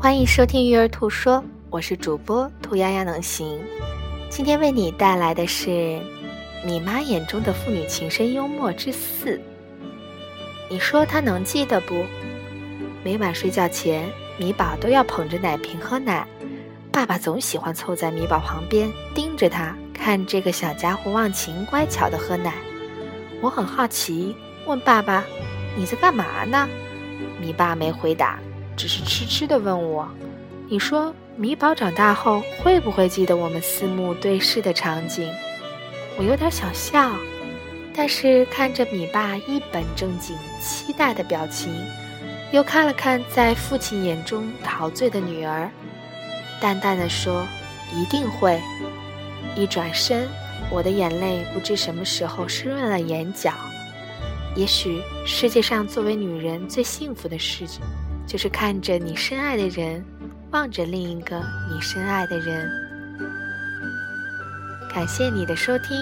欢迎收听《育儿兔说》，我是主播兔丫丫能行。今天为你带来的是《你妈眼中的父女情深幽默之四》。你说她能记得不？每晚睡觉前，米宝都要捧着奶瓶喝奶，爸爸总喜欢凑在米宝旁边盯着他，看这个小家伙忘情乖巧的喝奶。我很好奇，问爸爸：“你在干嘛呢？”米爸没回答。只是痴痴地问我：“你说米宝长大后会不会记得我们四目对视的场景？”我有点想笑，但是看着米爸一本正经、期待的表情，又看了看在父亲眼中陶醉的女儿，淡淡的说：“一定会。”一转身，我的眼泪不知什么时候湿润了眼角。也许世界上作为女人最幸福的事情。就是看着你深爱的人，望着另一个你深爱的人。感谢你的收听。